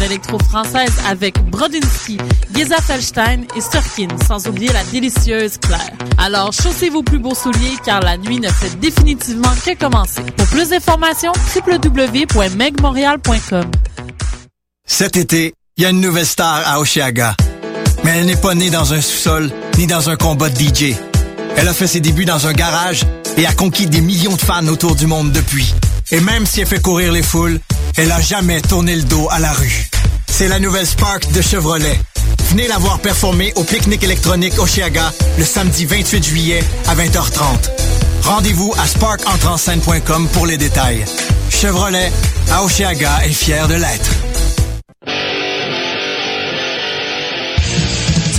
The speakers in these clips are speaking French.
l'électro-française avec Brodinski, Geza Felstein et Surkin, sans oublier la délicieuse Claire. Alors, chaussez vos plus beaux souliers car la nuit ne fait définitivement que commencer. Pour plus d'informations, www.megmontreal.com. Cet été, il y a une nouvelle star à Oshiaga. Mais elle n'est pas née dans un sous-sol ni dans un combat de DJ. Elle a fait ses débuts dans un garage et a conquis des millions de fans autour du monde depuis. Et même si elle fait courir les foules, elle a jamais tourné le dos à la rue. C'est la nouvelle Spark de Chevrolet. Venez la voir performer au pique-nique électronique Oshiaga le samedi 28 juillet à 20h30. Rendez-vous à sparkentreenscène.com pour les détails. Chevrolet, à Oshiaga est fier de l'être.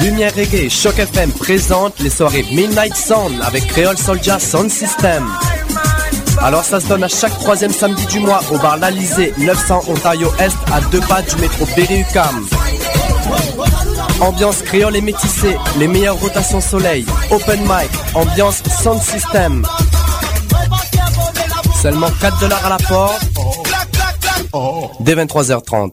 Lumière Reggae et Choc FM présente les soirées Midnight Sound avec Creole Soldier Sound System. Alors ça se donne à chaque troisième samedi du mois au bar L'Alizé, 900 Ontario Est, à deux pas du métro Berry-UQAM. Ambiance créole et métissée, les meilleures rotations soleil, open mic, ambiance sound system. Seulement 4 dollars à la porte. Dès 23h30.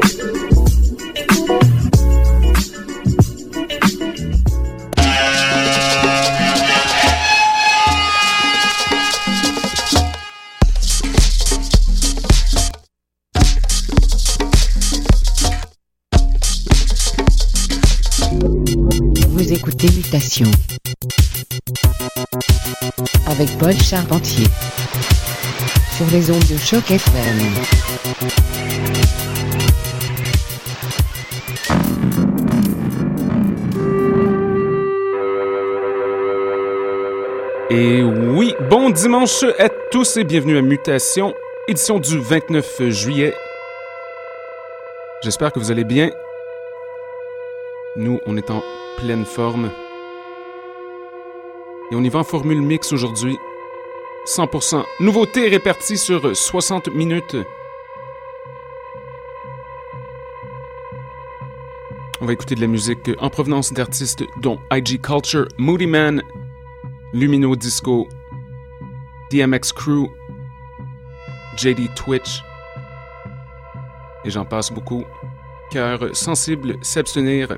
Avec Paul Charpentier sur les ondes de choc FM. Et oui, bon dimanche à tous et bienvenue à Mutation, édition du 29 juillet. J'espère que vous allez bien. Nous, on est en pleine forme. Et on y va en formule mix aujourd'hui. 100% nouveauté répartie sur 60 minutes. On va écouter de la musique en provenance d'artistes dont IG Culture, Moody Man, Lumino Disco, DMX Crew, JD Twitch, et j'en passe beaucoup. Cœur sensible, s'abstenir.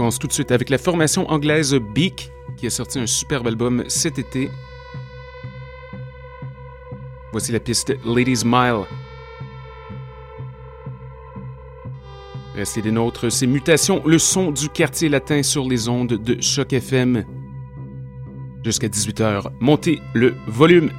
Commence tout de suite avec la formation anglaise Beak, qui a sorti un superbe album cet été. Voici la piste Ladies Mile. Restez des nôtres, c'est Mutation, le son du quartier latin sur les ondes de Choc FM. Jusqu'à 18h, montez le volume.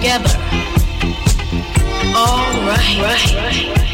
together. All right. right.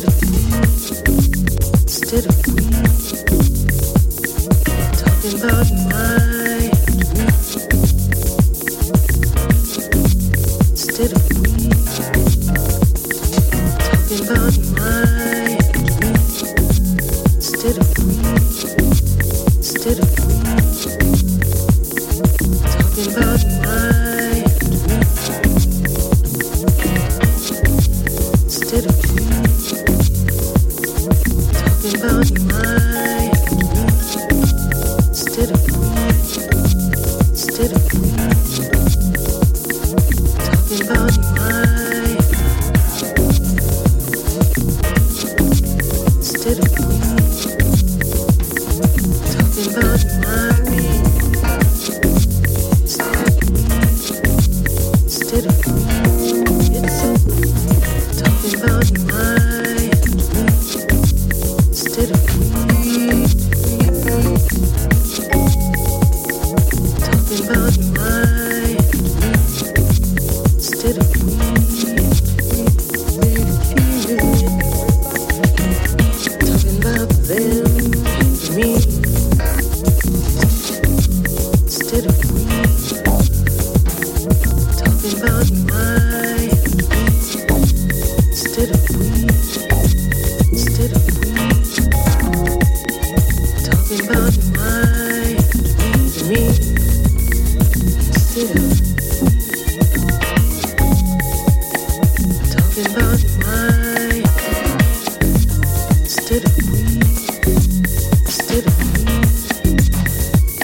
to